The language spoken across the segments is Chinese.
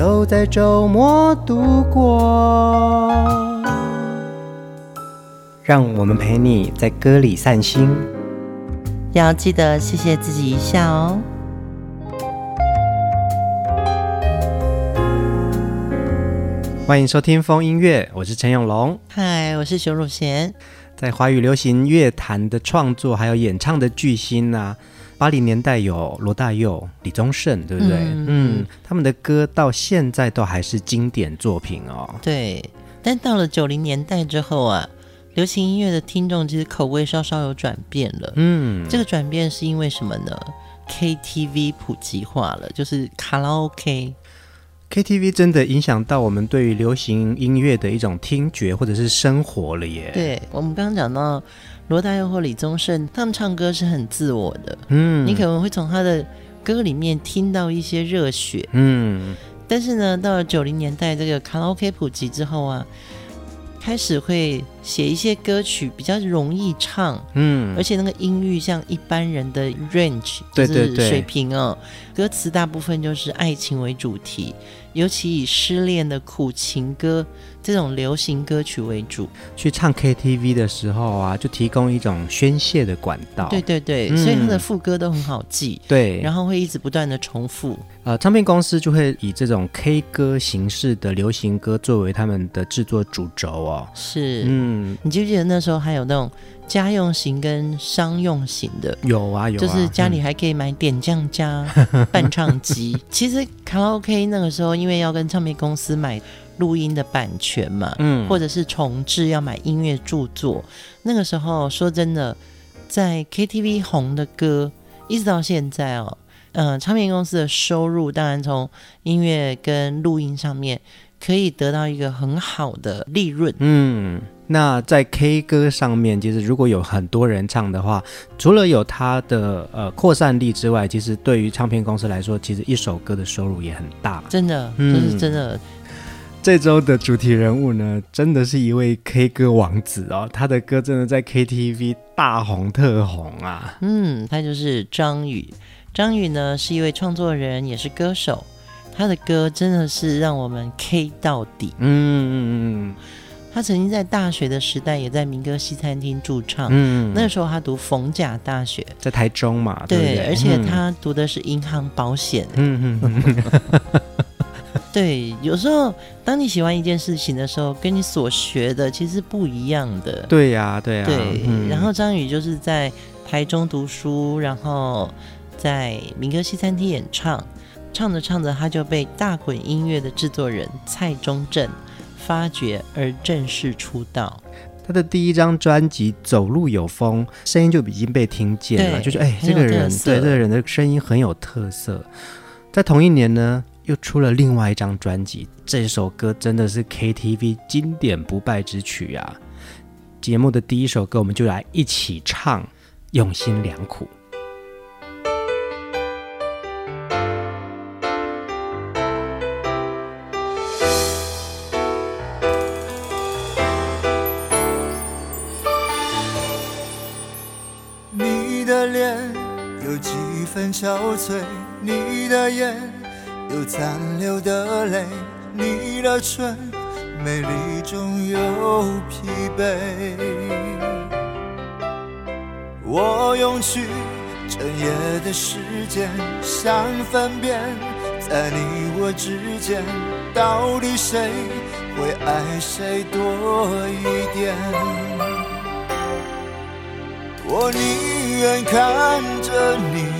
都在周末度过，让我们陪你在歌里散心，要记得谢谢自己一下哦。欢迎收听风音乐，我是陈永龙，嗨，我是熊汝贤。在华语流行乐坛的创作还有演唱的巨星啊。八零年代有罗大佑、李宗盛，对不对？嗯，嗯，他们的歌到现在都还是经典作品哦。对，但到了九零年代之后啊，流行音乐的听众其实口味稍稍有转变了。嗯，这个转变是因为什么呢？KTV 普及化了，就是卡拉 OK。KTV 真的影响到我们对于流行音乐的一种听觉或者是生活了耶。对，我们刚刚讲到。罗大佑或李宗盛，他们唱歌是很自我的，嗯，你可能会从他的歌里面听到一些热血，嗯，但是呢，到了九零年代这个卡拉 OK 普及之后啊，开始会写一些歌曲比较容易唱，嗯，而且那个音域像一般人的 range，就是水平哦，对对对，歌词大部分就是爱情为主题。尤其以失恋的苦情歌这种流行歌曲为主，去唱 KTV 的时候啊，就提供一种宣泄的管道。对对对，嗯、所以他的副歌都很好记。对，然后会一直不断的重复。呃，唱片公司就会以这种 K 歌形式的流行歌作为他们的制作主轴哦。是，嗯，你记不记得那时候还有那种？家用型跟商用型的有啊有啊，就是家里还可以买点将加伴唱机。嗯、其实卡拉 OK 那个时候，因为要跟唱片公司买录音的版权嘛，嗯，或者是重制要买音乐著作，那个时候说真的，在 KTV 红的歌，一直到现在哦，嗯、呃，唱片公司的收入当然从音乐跟录音上面可以得到一个很好的利润，嗯。那在 K 歌上面，其实如果有很多人唱的话，除了有它的呃扩散力之外，其实对于唱片公司来说，其实一首歌的收入也很大。真的，这是真的。嗯，这周的主题人物呢，真的是一位 K 歌王子哦，他的歌真的在 KTV 大红特红啊。嗯，他就是张宇。张宇呢是一位创作人，也是歌手。他的歌真的是让我们 K 到底。嗯嗯嗯。他曾经在大学的时代也在民歌西餐厅驻唱，嗯，那个时候他读逢甲大学，在台中嘛，对，对，对，而且他读的是银行保险，嗯。嗯，对，有时候当你喜欢一件事情的时候，跟你所学的其实不一样的，对呀、啊，对呀、啊，对。嗯、然后张宇就是在台中读书，然后在民歌西餐厅演唱，唱着唱着他就被大滚音乐的制作人蔡中正。发掘而正式出道，他的第一张专辑《走路有风》，声音就已经被听见了，就是哎，这个人对这个人的声音很有特色。在同一年呢，又出了另外一张专辑，这首歌真的是 KTV 经典不败之曲啊！节目的第一首歌，我们就来一起唱《用心良苦》。憔悴，你的眼有残留的泪，你的唇美丽中有疲惫。我用去整夜的时间，想分辨，在你我之间，到底谁会爱谁多一点？我宁愿看着你。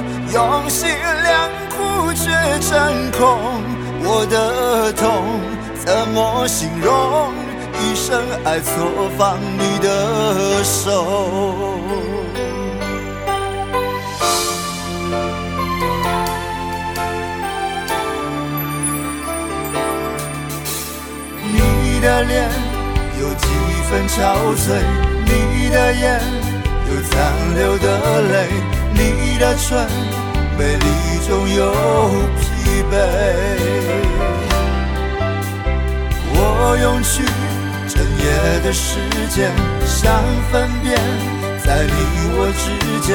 用心良苦却成空。我的痛怎么形容？一生爱错放你的手。你的脸有几分憔悴，你的眼有残留的泪，你的唇美丽中有疲惫。我用去整夜的时间，想分辨在你我之间，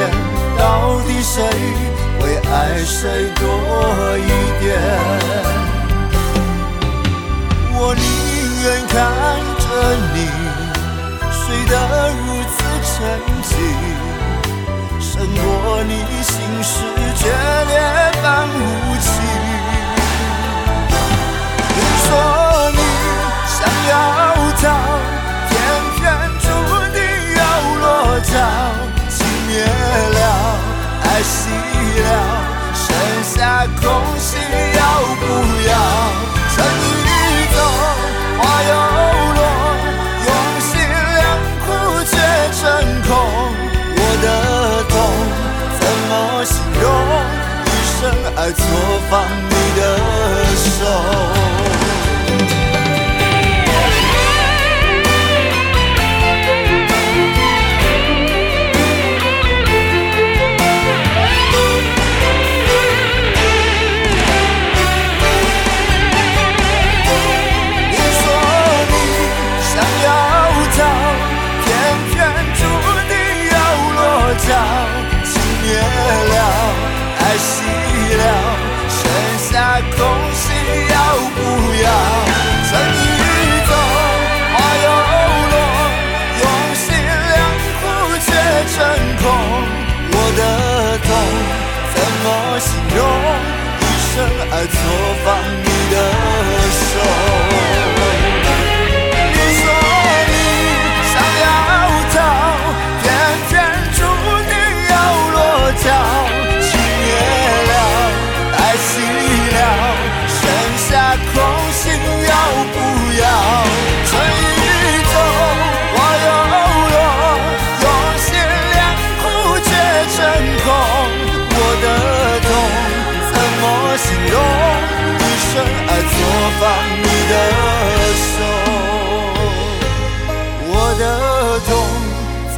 到底谁会爱谁多一点。我宁。愿看着你睡得如此沉静，胜过你心事决裂般无情。你说你想要逃，偏偏注定要落脚。情灭了，爱熄了，剩下空心爱错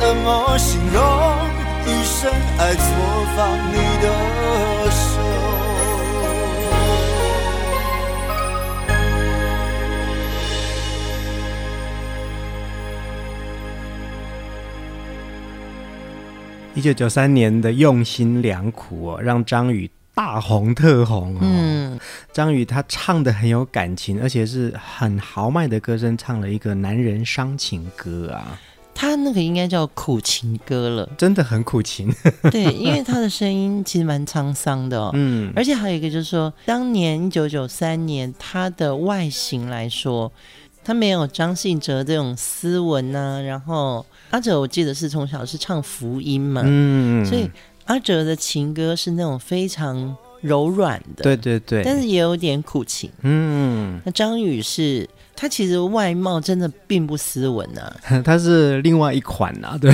怎么形容？一生爱错放你的手。一九九三年的用心良苦哦，让张宇。大红特红哦，嗯，张宇他唱的很有感情，而且是很豪迈的歌声，唱了一个男人伤情歌啊。他那个应该叫苦情歌了，真的很苦情。对，因为他的声音其实蛮沧桑的哦，嗯，而且还有一个就是说，当年一九九三年他的外形来说，他没有张信哲这种斯文啊，然后阿哲我记得是从小是唱福音嘛，嗯，所以。阿哲的情歌是那种非常柔软的，对对对，但是也有点苦情。嗯，那张宇是，他其实外貌真的并不斯文啊，他是另外一款啊，对，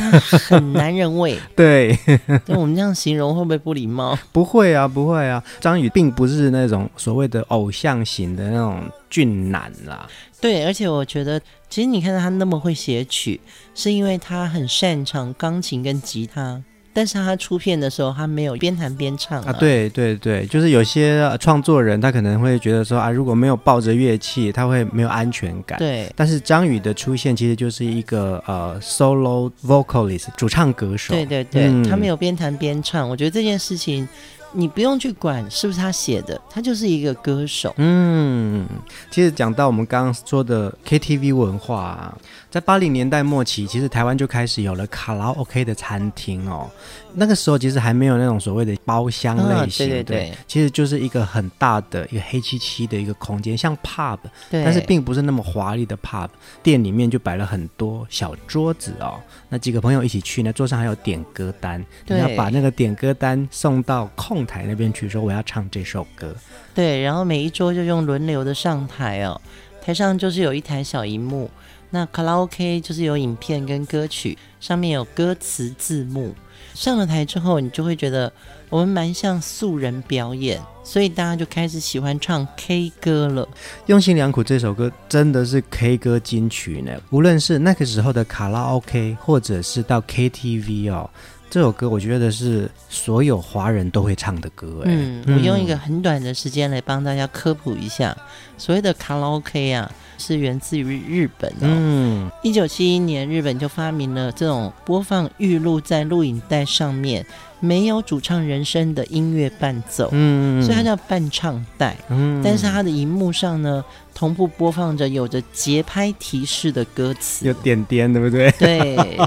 很男人味。对，那我们这样形容会不会不礼貌？不会啊，不会啊。张宇并不是那种所谓的偶像型的那种俊男啦。对，而且我觉得，其实你看到他那么会写曲，是因为他很擅长钢琴跟吉他。但是他出片的时候，他没有边弹边唱啊。啊对对对，就是有些创作人他可能会觉得说啊，如果没有抱着乐器，他会没有安全感。对。但是张宇的出现其实就是一个呃 solo vocalist 主唱歌手。对对对，嗯、他没有边弹边唱，我觉得这件事情你不用去管是不是他写的，他就是一个歌手。嗯，其实讲到我们刚刚说的 KTV 文化啊，在八零年代末期，其实台湾就开始有了卡拉 OK 的餐厅哦。那个时候其实还没有那种所谓的包厢类型，哦、对对对，对，其实就是一个很大的一个黑漆漆的一个空间，像 pub，对，但是并不是那么华丽的 pub。店里面就摆了很多小桌子哦，那几个朋友一起去呢，桌上还有点歌单，你要把那个点歌单送到控台那边去，说我要唱这首歌。对，然后每一桌就用轮流的上台哦，台上就是有一台小荧幕，那卡拉 OK 就是有影片跟歌曲，上面有歌词字幕。上了台之后，你就会觉得我们蛮像素人表演，所以大家就开始喜欢唱 K 歌了。用心良苦这首歌真的是 K 歌金曲呢，无论是那个时候的卡拉 OK，或者是到 KTV 哦。这首歌我觉得是所有华人都会唱的歌。嗯，我用一个很短的时间来帮大家科普一下，所谓的卡拉 OK 啊，是源自于日本哦。嗯，一九七一年，日本就发明了这种播放预录在录影带上面，没有主唱人声的音乐伴奏。嗯，所以它叫伴唱带。嗯，但是它的荧幕上呢，同步播放着有着节拍提示的歌词，有点点，对不对？对，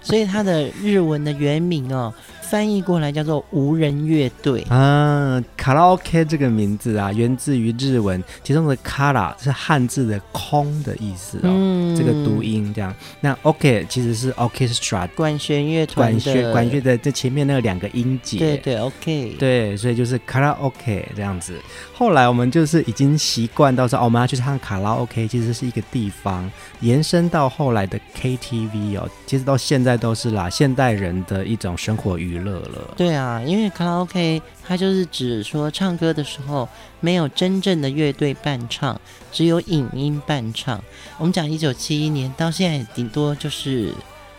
所以它的日文的原名哦。翻译过来叫做无人乐队。啊，卡拉 OK 这个名字啊，源自于日文，其中的卡拉是汉字的空的意思哦，嗯、这个读音这样。那 OK 其实是 orchestra 管弦乐团管弦管弦的这前面那两个音节，对对 OK，对，所以就是卡拉 OK 这样子。后来我们就是已经习惯到说，哦，我们要去唱卡拉 OK，其实是一个地方，延伸到后来的 KTV 哦，其实到现在都是啦，现代人的一种生活娱乐。乐了，对啊，因为卡拉 OK 它就是指说唱歌的时候没有真正的乐队伴唱，只有影音伴唱。我们讲一九七一年到现在，顶多就是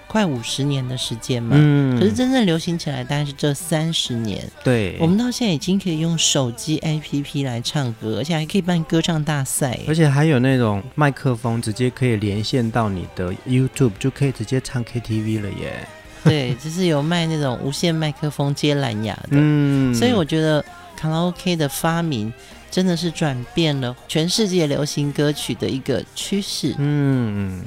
快五十年的时间嘛。嗯，可是真正流行起来，大概是这三十年。对，我们到现在已经可以用手机 APP 来唱歌，而且还可以办歌唱大赛，而且还有那种麦克风直接可以连线到你的 YouTube，就可以直接唱 KTV 了耶。对，就是有卖那种无线麦克风接蓝牙的，嗯，所以我觉得卡拉 OK 的发明真的是转变了全世界流行歌曲的一个趋势。嗯，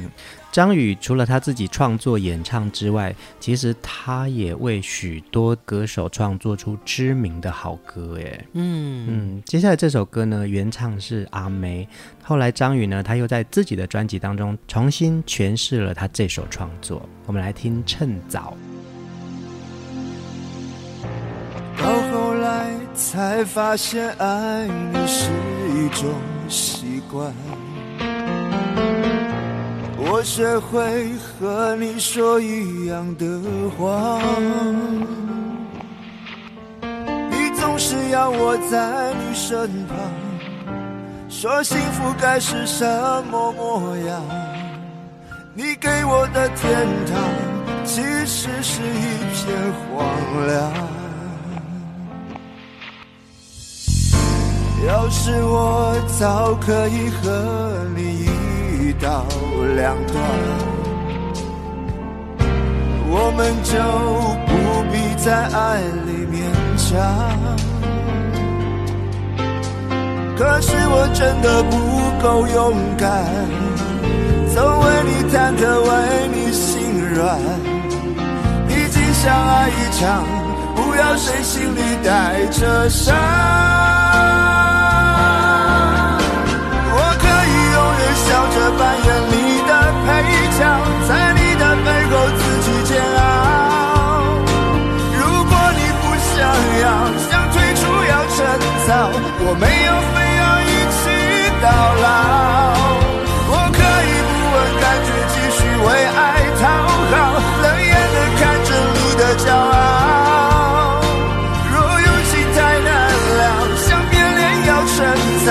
张宇除了他自己创作演唱之外，其实他也为许多歌手创作出知名的好歌，哎。嗯嗯，接下来这首歌呢，原唱是阿妹。后来张宇呢，他又在自己的专辑当中重新诠释了他这首创作。我们来听《趁早》。到后来才发现，爱你是一种习惯。我学会和你说一样的话，你总是要我在你身旁。说幸福该是什么模样？你给我的天堂，其实是一片荒凉。要是我早可以和你一刀两断，我们就不必在爱里勉强。可是我真的不够勇敢，总为你忐忑，为你心软。毕竟相爱一场，不要谁心里带着伤。我可以永远笑着扮演你的配角，在你的背后自己煎熬。如果你不想要，想退出要趁早，我没有非。到老，我可以不问感觉，继续为爱讨好，冷眼的看着你的骄傲。若用情太难了，想变脸要趁早，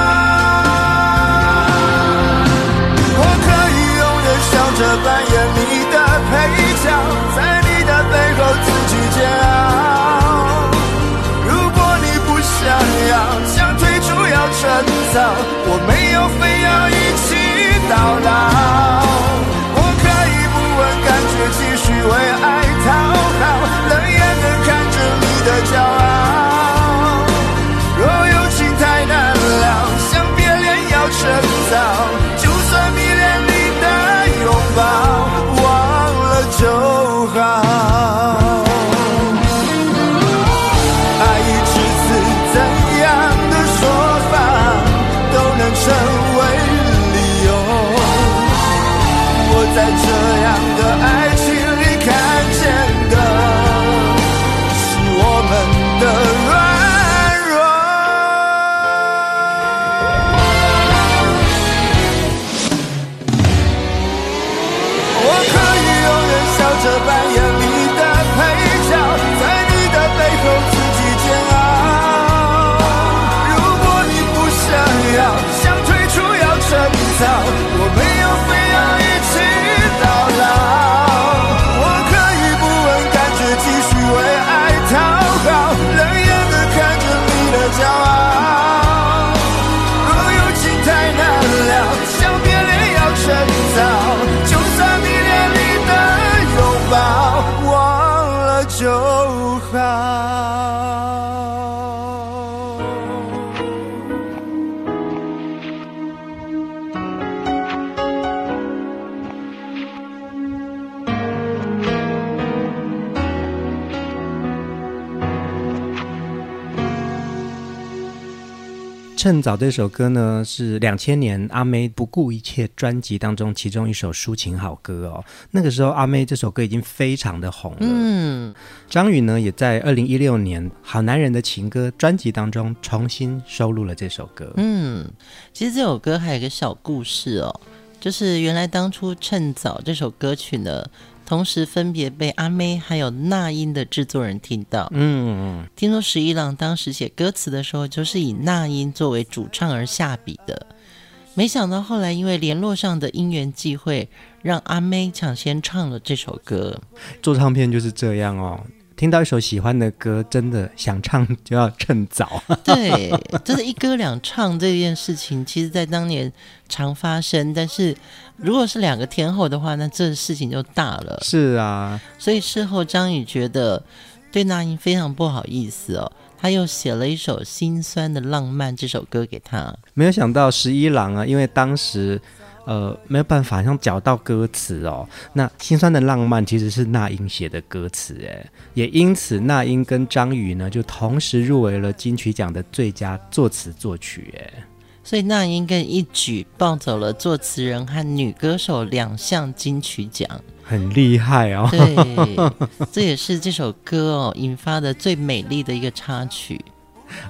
着扮演你的配角，在你的背后自己煎熬。如果你不想要，想退出要趁早，我没有非要一起。到老，我可以不问感觉，继续为爱讨好，冷眼的看着你的骄傲。若有情太难了，想别恋要趁趁早这首歌呢，是两千年阿妹不顾一切专辑当中其中一首抒情好歌哦。那个时候阿妹这首歌已经非常的红了。嗯，张宇呢也在二零一六年《好男人的情歌》专辑当中重新收录了这首歌。嗯，其实这首歌还有一个小故事哦，就是原来当初趁早这首歌曲呢。同时分别被阿妹还有那英的制作人听到。嗯，听说十一郎当时写歌词的时候，就是以那英作为主唱而下笔的。没想到后来因为联络上的因缘际会，让阿妹抢先唱了这首歌。做唱片就是这样哦。听到一首喜欢的歌，真的想唱就要趁早。对，就是一歌两唱这件事情，其实在当年常发生。但是如果是两个天后的话，那这事情就大了。是啊，所以事后张宇觉得对那英非常不好意思哦，他又写了一首《心酸的浪漫》这首歌给他。没有想到十一郎啊，因为当时。呃，没有办法，像找到歌词哦。那心酸的浪漫其实是那英写的歌词，哎，也因此那英跟张宇呢就同时入围了金曲奖的最佳作词作曲，哎，所以那英更一举抱走了作词人和女歌手两项金曲奖，很厉害哦。对，这也是这首歌哦引发的最美丽的一个插曲。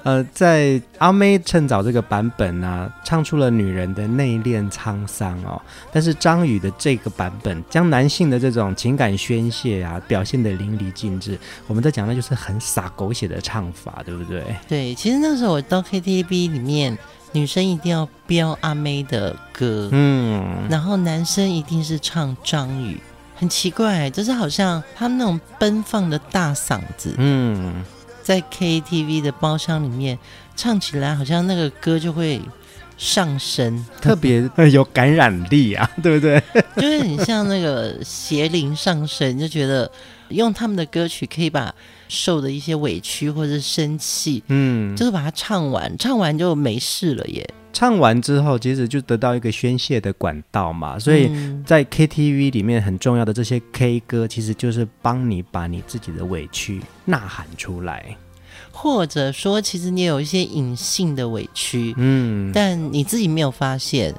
呃，在阿妹趁早这个版本啊，唱出了女人的内敛沧桑哦。但是张宇的这个版本，将男性的这种情感宣泄啊，表现得淋漓尽致。我们在讲的就是很洒狗血的唱法，对不对？对，其实那时候我到 KTV 里面，女生一定要飙阿妹的歌，嗯，然后男生一定是唱张宇，很奇怪，就是好像他们那种奔放的大嗓子，嗯。在 KTV 的包厢里面唱起来，好像那个歌就会上升，特别 有感染力啊，对不对？就是很像那个邪灵上身，就觉得用他们的歌曲可以把受的一些委屈或者生气，嗯，就是把它唱完，唱完就没事了耶。唱完之后，其实就得到一个宣泄的管道嘛，所以在 KTV 里面很重要的这些 K 歌，其实就是帮你把你自己的委屈呐喊出来，或者说，其实你有一些隐性的委屈，嗯，但你自己没有发现，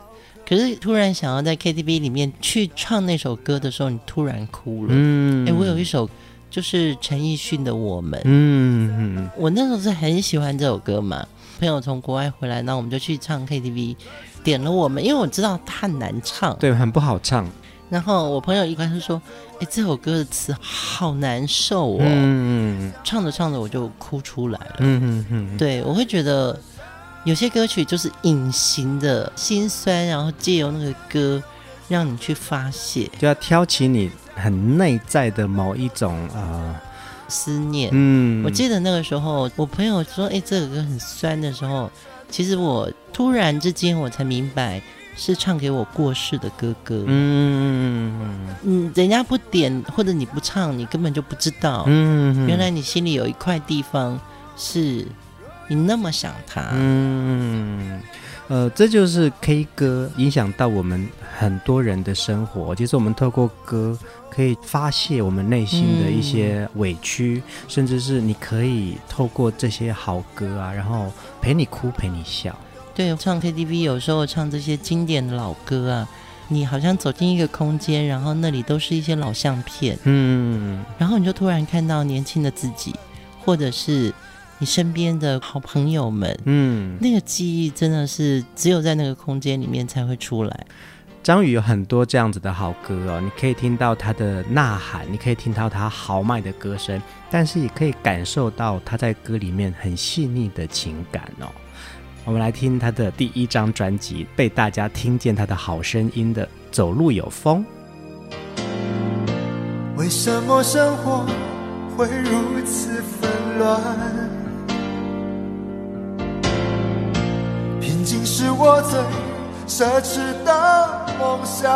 可是突然想要在 KTV 里面去唱那首歌的时候，你突然哭了。嗯，哎、欸，我有一首就是陈奕迅的《我们》。嗯嗯，我那时候是很喜欢这首歌嘛。朋友从国外回来，那我们就去唱 KTV，点了《我们》，因为我知道它很难唱，对，很不好唱。然后我朋友一开始说：“哎、欸，这首歌的词好难受哦。嗯”唱着唱着我就哭出来了。嗯嗯嗯，对，我会觉得。有些歌曲就是隐形的心酸，然后借由那个歌让你去发泄，就要挑起你很内在的某一种啊、呃、思念。嗯，我记得那个时候，我朋友说：“哎，这个歌很酸的时候，其实我突然之间我才明白，是唱给我过世的哥哥。”嗯嗯，人家不点或者你不唱，你根本就不知道。嗯，原来你心里有一块地方是。你那么想他，嗯，呃，这就是 K 歌影响到我们很多人的生活。其实我们透过歌可以发泄我们内心的一些委屈，嗯、甚至是你可以透过这些好歌啊，然后陪你哭，陪你笑。对，唱 KTV 有时候唱这些经典的老歌啊，你好像走进一个空间，然后那里都是一些老相片，嗯，然后你就突然看到年轻的自己，或者是。你身边的好朋友们，嗯，那个记忆真的是只有在那个空间里面才会出来。张宇有很多这样子的好歌哦，你可以听到他的呐喊，你可以听到他豪迈的歌声，但是也可以感受到他在歌里面很细腻的情感哦。我们来听他的第一张专辑，被大家听见他的好声音的《走路有风》。为什么生活会如此纷乱？平静是我最奢侈的梦想。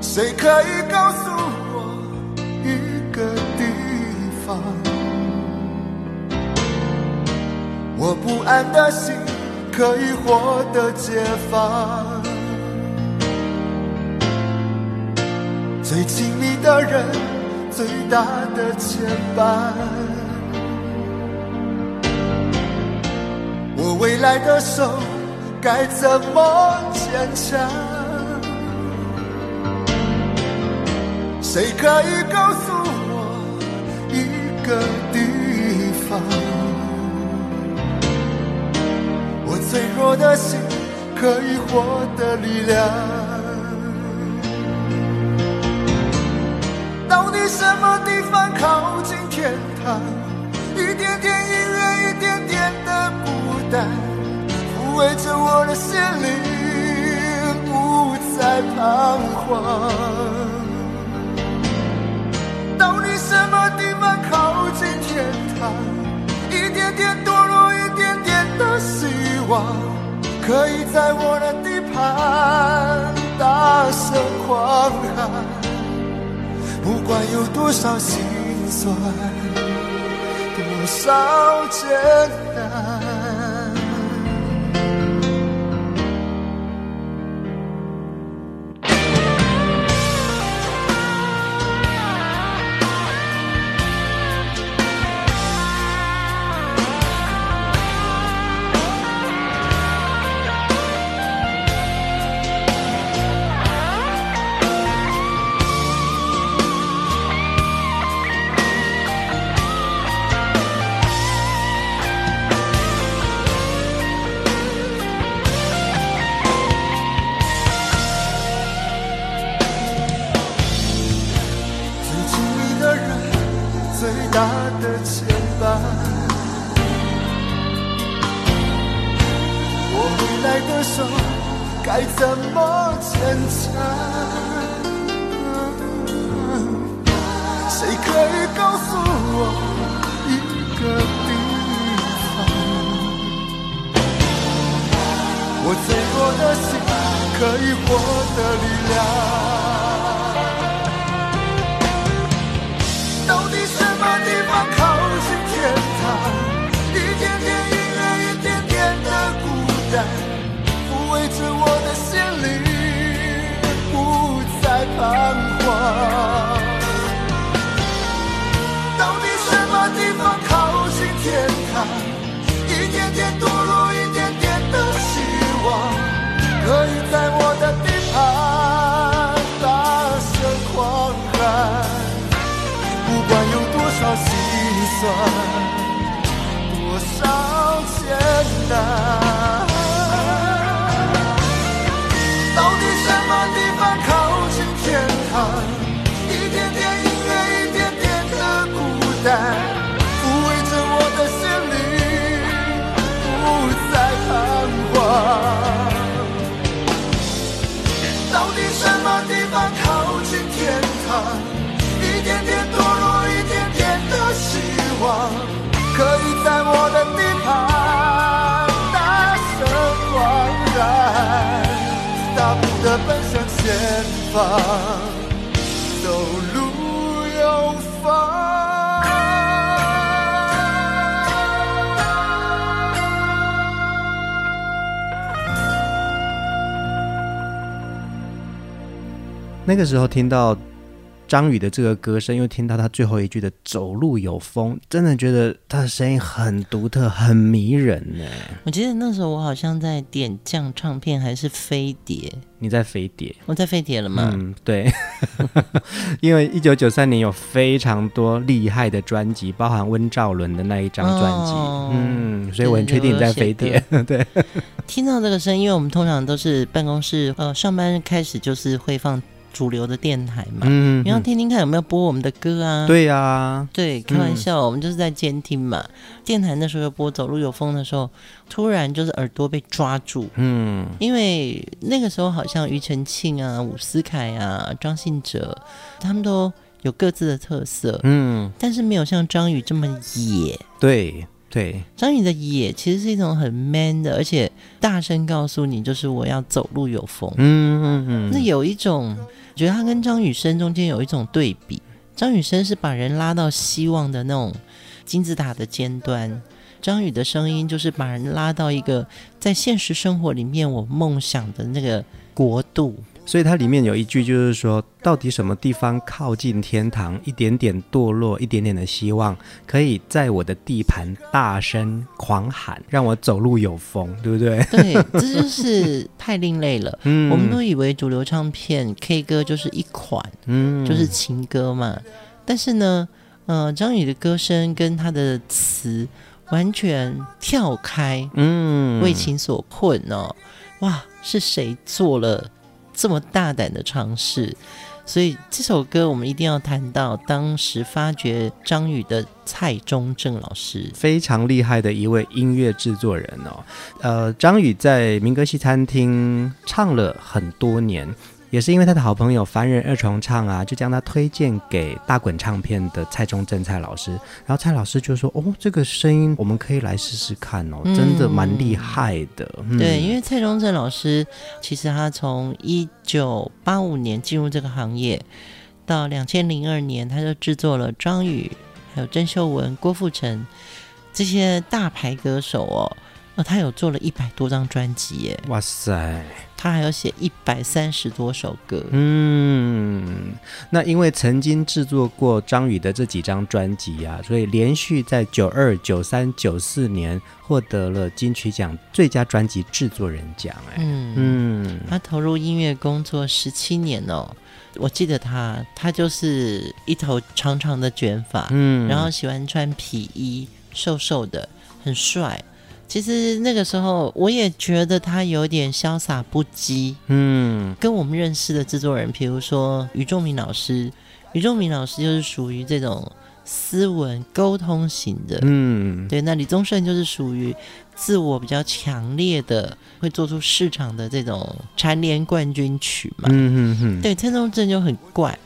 谁可以告诉我一个地方，我不安的心可以获得解放？最亲密的人，最大的牵绊。我未来的手该怎么坚强？谁可以告诉我一个地方？我脆弱的心可以获得力量。到底什么地方靠近天堂？一点点音乐，一一点点的孤单。抚慰着我的心灵，不再彷徨。到底什么地方靠近天堂？一点点堕落，一点点的希望，可以在我的地盘大声狂喊。不管有多少心酸，烧着方，走路有方。那个时候听到。张宇的这个歌声，又听到他最后一句的“走路有风”，真的觉得他的声音很独特、很迷人呢。我记得那时候我好像在点将唱片还是飞碟？你在飞碟？我在飞碟了吗？嗯，对。因为一九九三年有非常多厉害的专辑，包含温兆伦的那一张专辑。哦、嗯，所以我很确定你在飞碟。对。听到这个声音，因为我们通常都是办公室呃上班开始就是会放。主流的电台嘛，嗯，你要听听看有没有播我们的歌啊？对呀、啊，对，开玩笑，嗯、我们就是在监听嘛。电台那时候有播《走路有风》的时候，突然就是耳朵被抓住，嗯，因为那个时候好像庾澄庆啊、伍思凯啊、张信哲，他们都有各自的特色，嗯，但是没有像张宇这么野，对对，张宇的野其实是一种很 man 的，而且大声告诉你就是我要走路有风，嗯嗯嗯，那有一种。觉得他跟张雨生中间有一种对比，张雨生是把人拉到希望的那种金字塔的尖端，张宇的声音就是把人拉到一个在现实生活里面我梦想的那个国度。所以它里面有一句，就是说，到底什么地方靠近天堂？一点点堕落，一点点的希望，可以在我的地盘大声狂喊，让我走路有风，对不对？对，这就是太另类了。嗯，我们都以为主流唱片 K 歌就是一款，嗯，就是情歌嘛。但是呢，呃，张宇的歌声跟他的词完全跳开，嗯，为情所困哦。哇，是谁做了？这么大胆的尝试，所以这首歌我们一定要谈到当时发掘张宇的蔡中正老师，非常厉害的一位音乐制作人哦。呃，张宇在民歌西餐厅唱了很多年。也是因为他的好朋友凡人二重唱啊，就将他推荐给大滚唱片的蔡中正蔡老师，然后蔡老师就说：“哦，这个声音我们可以来试试看哦，嗯、真的蛮厉害的。嗯”对，因为蔡中正老师其实他从一九八五年进入这个行业，到两千零二年，他就制作了张宇、还有郑秀文、郭富城这些大牌歌手哦，那他有做了一百多张专辑耶！哇塞！他还要写一百三十多首歌。嗯，那因为曾经制作过张宇的这几张专辑啊，所以连续在九二、九三、九四年获得了金曲奖最佳专辑制作人奖。哎，嗯嗯，他投入音乐工作十七年哦。我记得他，他就是一头长长的卷发，嗯，然后喜欢穿皮衣，瘦瘦的，很帅。其实那个时候，我也觉得他有点潇洒不羁。嗯，跟我们认识的制作人，比如说俞仲明老师，俞仲明老师就是属于这种斯文沟通型的。嗯，对。那李宗盛就是属于自我比较强烈的，会做出市场的这种蝉联冠军曲嘛。嗯嗯嗯。对，蔡宗正就很怪。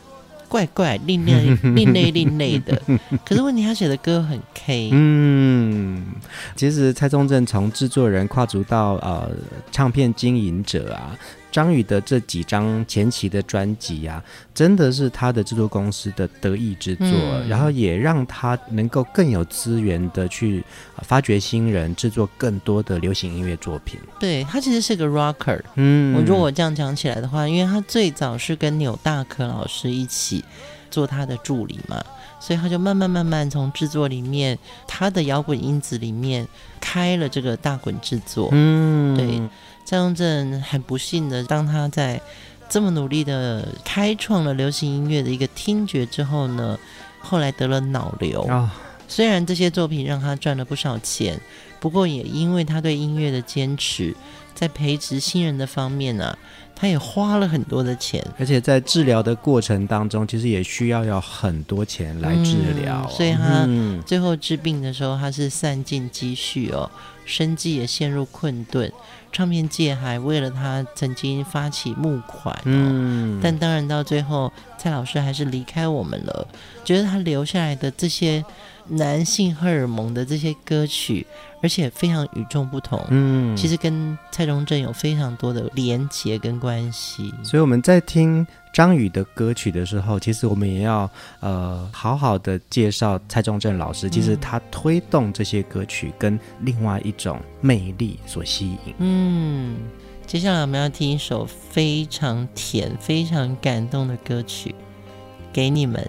怪怪、另类、另类、另类的，可是问题他写的歌很 K。嗯，其实蔡宗正从制作人跨足到呃唱片经营者啊。张宇的这几张前期的专辑啊，真的是他的制作公司的得意之作，嗯、然后也让他能够更有资源的去发掘新人，制作更多的流行音乐作品。对，他其实是个 rocker，嗯，我如果这样讲起来的话，因为他最早是跟纽大可老师一起做他的助理嘛，所以他就慢慢慢慢从制作里面，他的摇滚因子里面开了这个大滚制作，嗯，对。蔡中正很不幸的，当他在这么努力的开创了流行音乐的一个听觉之后呢，后来得了脑瘤。哦、虽然这些作品让他赚了不少钱，不过也因为他对音乐的坚持，在培植新人的方面呢、啊，他也花了很多的钱。而且在治疗的过程当中，其实也需要要很多钱来治疗、哦嗯。所以他最后治病的时候，他是散尽积蓄哦，生计也陷入困顿。唱片界还为了他曾经发起募款，哦，嗯，但当然到最后，蔡老师还是离开我们了。觉得他留下来的这些男性荷尔蒙的这些歌曲，而且非常与众不同。嗯，其实跟蔡中正有非常多的连结跟关系。所以我们在听张宇的歌曲的时候，其实我们也要呃好好的介绍蔡中正老师。其实他推动这些歌曲跟另外一种魅力所吸引。嗯，接下来我们要听一首非常甜、非常感动的歌曲，给你们。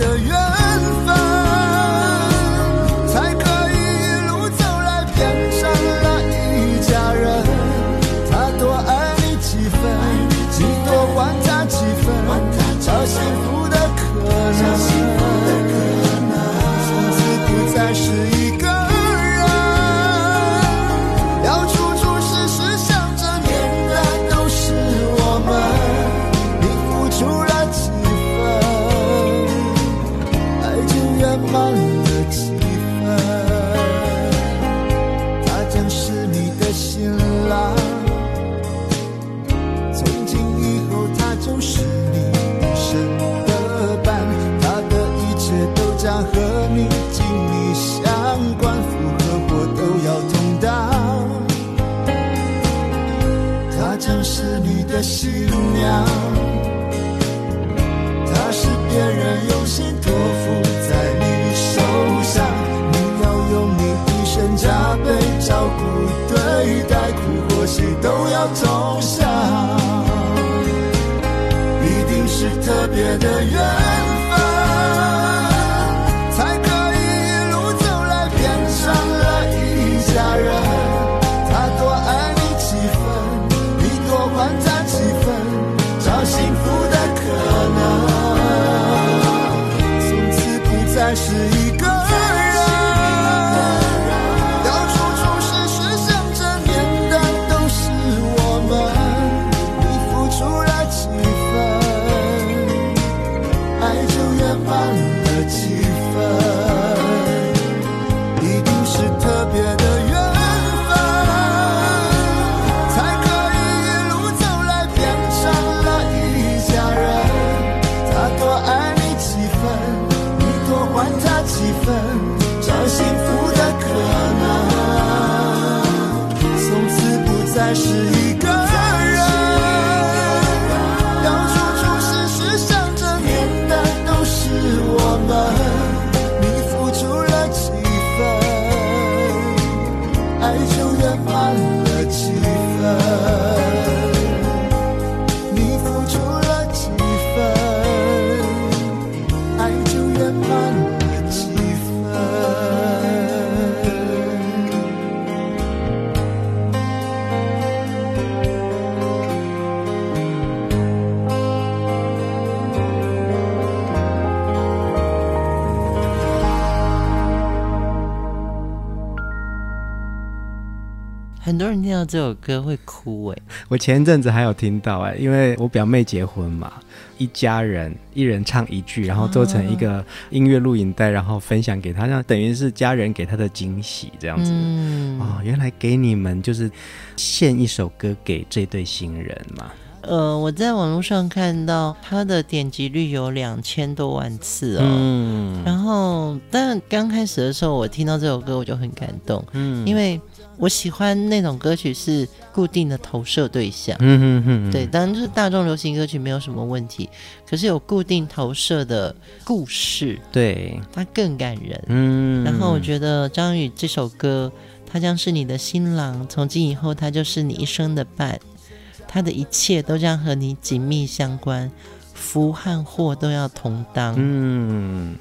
的愿。out on 人听到这首歌会哭哎。我前一阵子还有听到哎，因为我表妹结婚嘛，一家人一人唱一句，然后做成一个音乐录影带，然后分享给她，像等于是家人给她的惊喜这样子。嗯，哦，原来给你们就是献一首歌给这对新人嘛。呃，我在网络上看到他的点击率有两千多万次哦。嗯，然后，但刚开始的时候，我听到这首歌我就很感动。嗯，因为我喜欢那种歌曲是固定的投射对象。嗯嗯嗯。对，当然就是大众流行歌曲没有什么问题，可是有固定投射的故事，对，它更感人。嗯。然后我觉得张宇这首歌，他将是你的新郎，从今以后他就是你一生的伴。他的一切都将和你紧密相关，福和祸都要同当。嗯，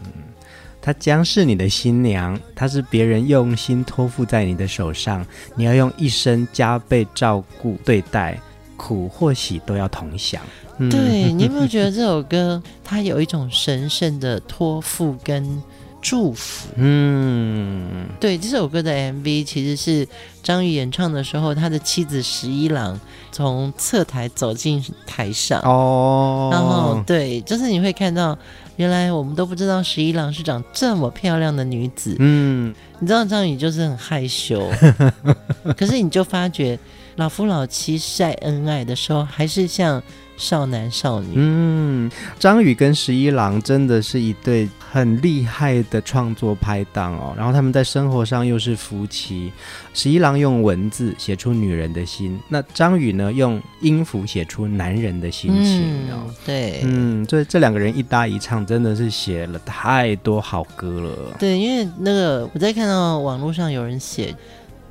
他将是你的新娘，她是别人用心托付在你的手上，你要用一生加倍照顾对待，苦或喜都要同享。嗯、对，你有没有觉得这首歌它有一种神圣的托付跟？祝福，嗯，对，这首歌的 MV 其实是张宇演唱的时候，他的妻子十一郎从侧台走进台上，哦，然后对，就是你会看到，原来我们都不知道十一郎是长这么漂亮的女子，嗯，你知道张宇就是很害羞，可是你就发觉老夫老妻晒恩爱的时候，还是像。少男少女，嗯，张宇跟十一郎真的是一对很厉害的创作拍档哦。然后他们在生活上又是夫妻。十一郎用文字写出女人的心，那张宇呢，用音符写出男人的心情哦。嗯、对，嗯，所以这两个人一搭一唱，真的是写了太多好歌了。对，因为那个我在看到网络上有人写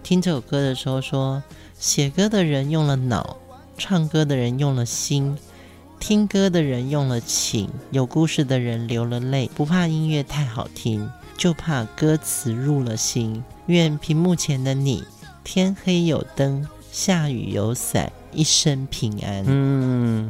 听这首歌的时候说，写歌的人用了脑。唱歌的人用了心，听歌的人用了情，有故事的人流了泪。不怕音乐太好听，就怕歌词入了心。愿屏幕前的你，天黑有灯，下雨有伞，一生平安。嗯，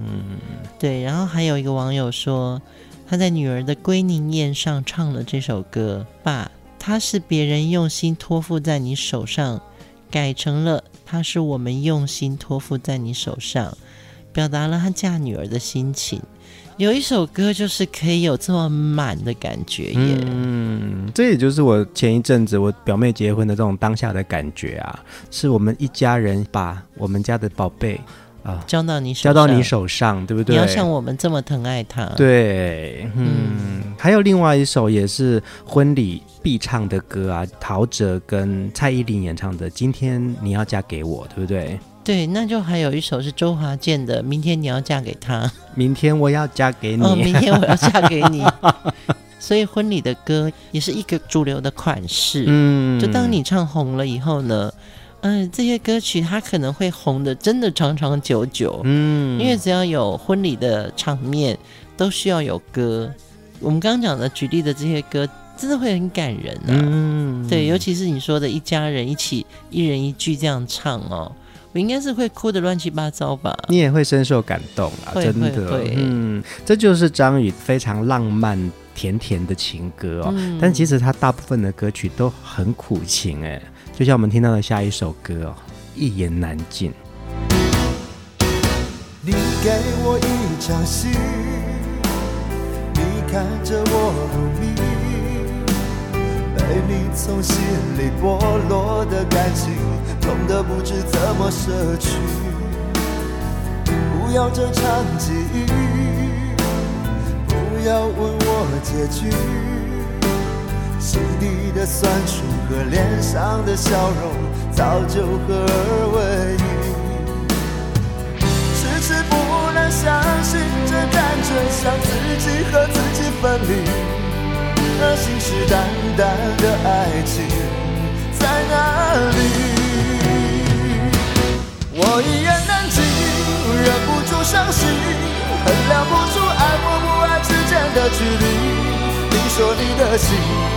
对。然后还有一个网友说，他在女儿的归宁宴上唱了这首歌。爸，他是别人用心托付在你手上，改成了。他是我们用心托付在你手上，表达了他嫁女儿的心情。有一首歌就是可以有这么满的感觉耶。嗯，这也就是我前一阵子我表妹结婚的这种当下的感觉啊，是我们一家人把我们家的宝贝。啊，交到你手上，交到你手上，对不对？你要像我们这么疼爱他。对，嗯，嗯，还有另外一首也是婚礼必唱的歌啊，陶喆跟蔡依林演唱的《今天你要嫁给我》，对不对？对，那就还有一首是周华健的《明天你要嫁给他》，明天我要嫁给你，哦，明天我要嫁给你。所以婚礼的歌也是一个主流的款式。嗯，就当你唱红了以后呢？嗯，这些歌曲它可能会红的，真的长长久久。嗯，因为只要有婚礼的场面，都需要有歌。我们刚刚讲的举例的这些歌，真的会很感人啊。嗯，对，尤其是你说的一家人一起，一人一句这样唱哦，我应该是会哭的乱七八糟吧。你也会深受感动啊，会真的。会会嗯，这就是张宇非常浪漫甜甜的情歌哦。嗯，但其实他大部分的歌曲都很苦情哎。就像我们听到的下一首歌哦，一言难尽。你给我一场戏，你看着我入迷，被你从心里剥落的感情，痛得不知怎么舍去。不要这场记忆，不要问我结局。心底的酸楚和脸上的笑容，早就合二为一。迟迟不能相信，这感觉像自己和自己分离。而信誓旦旦的爱情在哪里？我一言难尽，忍不住伤心，衡量不出爱或不爱之间的距离。你说你的心。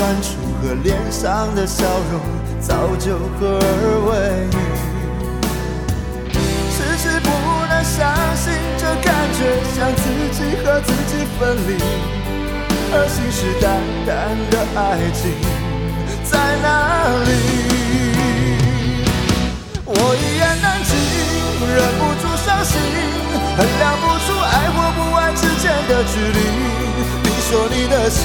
酸楚和脸上的笑容早就合二为一，迟迟不能相信这感觉像自己和自己分离，而信誓旦旦的爱情在哪里？我一言难尽，忍不住伤心，衡量不出爱或不爱之间的距离。你说你的心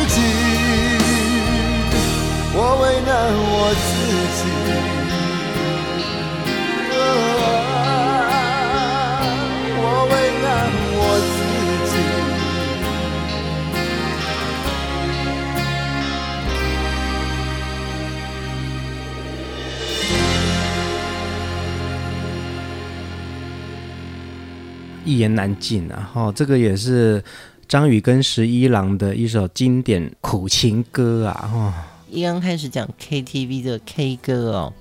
己。我为难我自己。一言难尽啊！哈、哦，这个也是张宇跟十一郎的一首经典苦情歌啊！哈、哦，一刚开始讲 KTV 的 K 歌哦，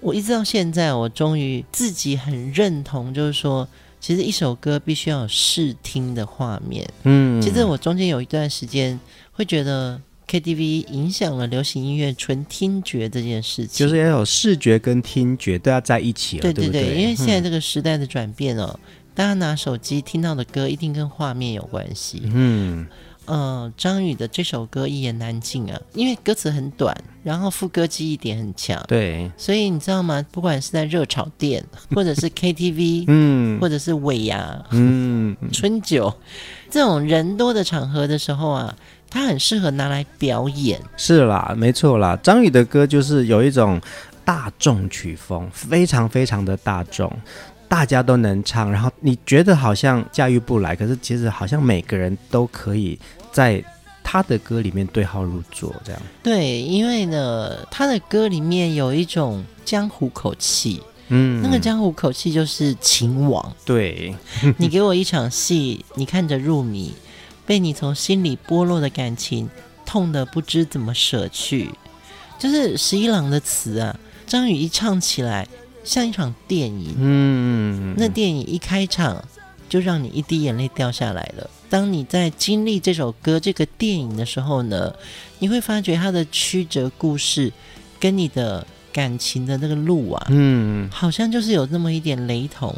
我一直到现在，我终于自己很认同，就是说，其实一首歌必须要有视听的画面。嗯，其实我中间有一段时间会觉得 KTV 影响了流行音乐纯听觉这件事情，就是要有视觉跟听觉都要在一起了，对对对，对对，因为现在这个时代的转变哦。嗯大家拿手机听到的歌一定跟画面有关系。嗯，呃，张宇的这首歌一言难尽啊，因为歌词很短，然后副歌记忆点很强。对，所以你知道吗？不管是在热炒店，或者是 KTV，嗯，或者是尾牙，嗯，春酒这种人多的场合的时候啊，它很适合拿来表演。是啦，没错啦，张宇的歌就是有一种大众曲风，非常非常的大众。大家都能唱，然后你觉得好像驾驭不来，可是其实好像每个人都可以在他的歌里面对号入座，这样。对，因为呢，他的歌里面有一种江湖口气，嗯，那个江湖口气就是情网。对，你给我一场戏，你看着入迷，被你从心里剥落的感情，痛得不知怎么舍去，就是十一郎的词啊，张宇一唱起来。像一场电影，嗯，那电影一开场就让你一滴眼泪掉下来了。当你在经历这首歌、这个电影的时候呢，你会发觉它的曲折故事跟你的感情的那个路啊，嗯，好像就是有那么一点雷同，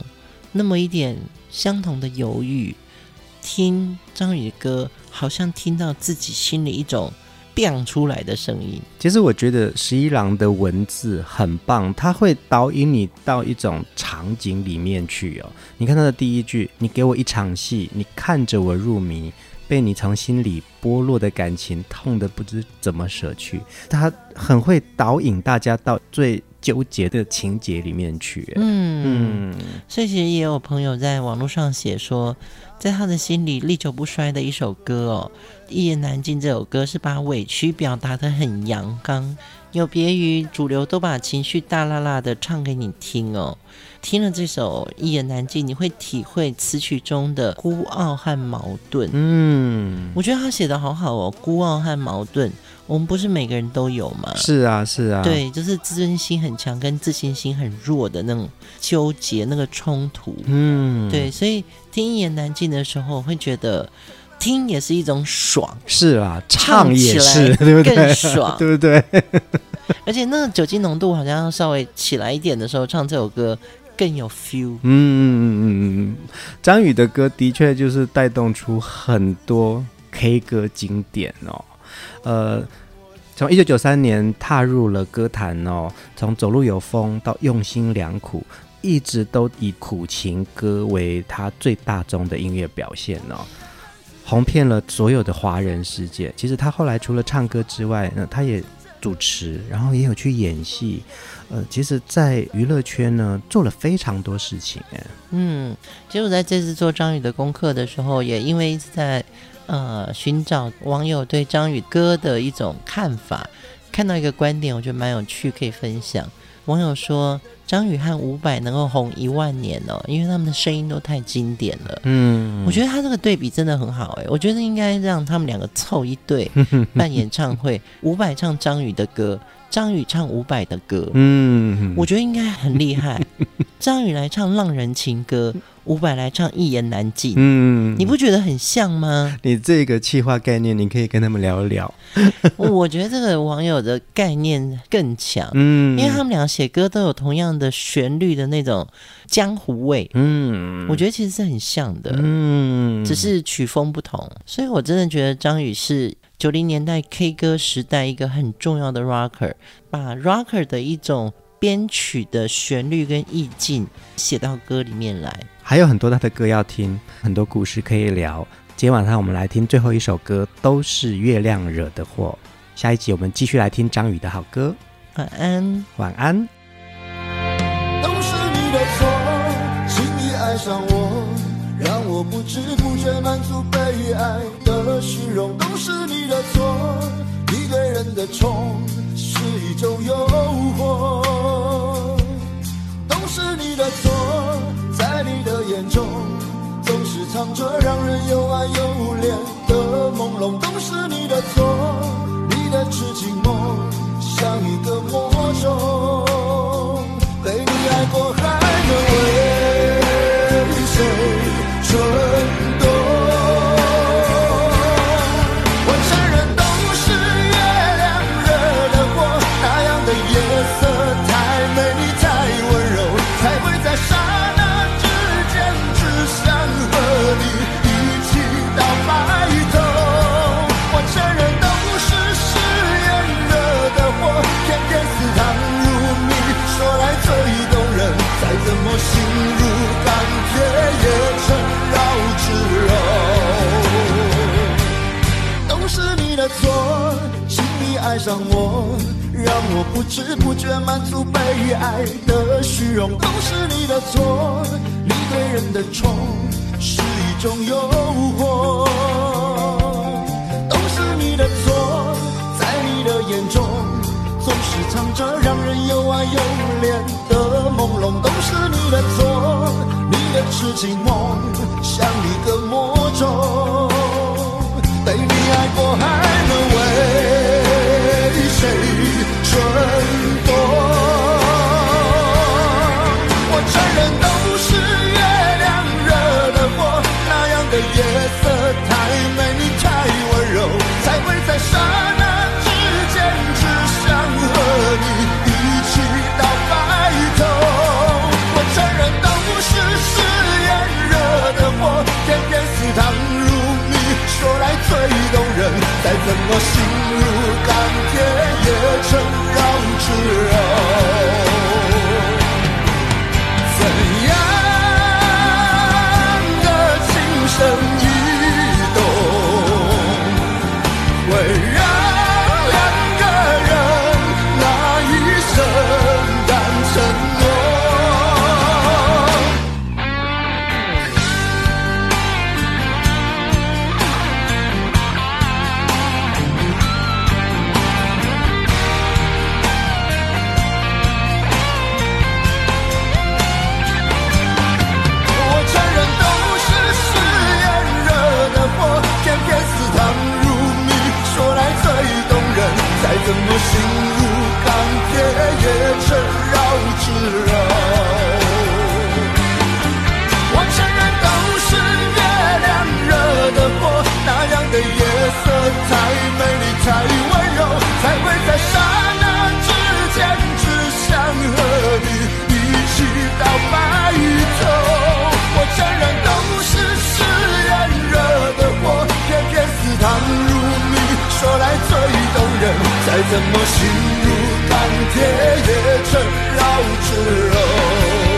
那么一点相同的犹豫。听张宇的歌，好像听到自己心里一种。变出来的声音，其实我觉得十一郎的文字很棒，他会导引你到一种场景里面去哦。你看他的第一句：“你给我一场戏，你看着我入迷，被你从心里剥落的感情，痛得不知怎么舍去。”他很会导引大家到最纠结的情节里面去。嗯嗯，所以其实也有朋友在网络上写说。在他的心里历久不衰的一首歌哦，《一言难尽》这首歌是把委屈表达的很阳刚，有别于主流都把情绪大啦啦的唱给你听哦。听了这首《一言难尽》，你会体会词曲中的孤傲和矛盾。嗯，我觉得他写的好好哦，孤傲和矛盾。我们不是每个人都有吗？是啊，是啊，对，就是自尊心很强跟自信心很弱的那种纠结，那个冲突。嗯，对，所以听一言难尽的时候，会觉得听也是一种爽。是啊，唱也是，对不对？更爽，对不对？而且那个酒精浓度好像要稍微起来一点的时候，唱这首歌更有 feel。嗯，张宇的歌的确就是带动出很多 K 歌经典哦。呃，从一九九三年踏入了歌坛哦，从走路有风到用心良苦，一直都以苦情歌为他最大宗的音乐表现哦，红遍了所有的华人世界。其实他后来除了唱歌之外，那他也主持，然后也有去演戏。呃，其实，在娱乐圈呢，做了非常多事情。哎，嗯，其实我在这次做张宇的功课的时候，也因为一直在呃寻找网友对张宇歌的一种看法，看到一个观点，我觉得蛮有趣，可以分享。网友说。张宇和伍佰能够红一万年哦，因为他们的声音都太经典了。嗯，我觉得他这个对比真的很好哎，我觉得应该让他们两个凑一对 办演唱会，伍佰唱张宇的歌，张宇唱伍佰的歌。嗯，我觉得应该很厉害。张宇来唱浪人情歌。伍佰来唱一言难尽，嗯，你不觉得很像吗？你这个气化概念，你可以跟他们聊一聊。我觉得这个网友的概念更强，嗯，因为他们俩写歌都有同样的旋律的那种江湖味，嗯，我觉得其实是很像的，嗯，只是曲风不同。所以我真的觉得张宇是九零年代 K 歌时代一个很重要的 rocker，把 rocker 的一种编曲的旋律跟意境写到歌里面来。还有很多他的歌要听，很多故事可以聊。今天晚上我们来听最后一首歌，都是月亮惹的祸。下一集我们继续来听张宇的好歌。晚安，晚安。都是你的错，轻易爱上我，让我不知不觉满足被爱的虚荣。都是你的错，你对人的宠是一种诱惑。都是你的错。在你的眼中，总是藏着让人又爱又怜的朦胧，都是你的错，你的痴情梦像一个魔咒，被你爱过让我，让我不知不觉满足被爱的虚荣，都是你的错。你对人的宠是一种诱惑，都是你的错。在你的眼中，总是藏着让人又爱又怜的朦胧，都是你的错。你的痴情梦像一个魔咒，被你爱过还能为谁蠢惰？我承认都是月亮惹的祸，那样的夜色太美，你太温柔，才会在刹那动人，再怎么心如钢铁也。成绕指柔怎么心如钢铁也缠绕指柔。我承认都是月亮惹的祸，那样的夜色太美丽太温柔，才会在刹那之间只想和你一起到白头。我承认都是誓言惹的祸，偏偏似糖如蜜，说来最动人。再怎么心如钢铁，也成绕指柔。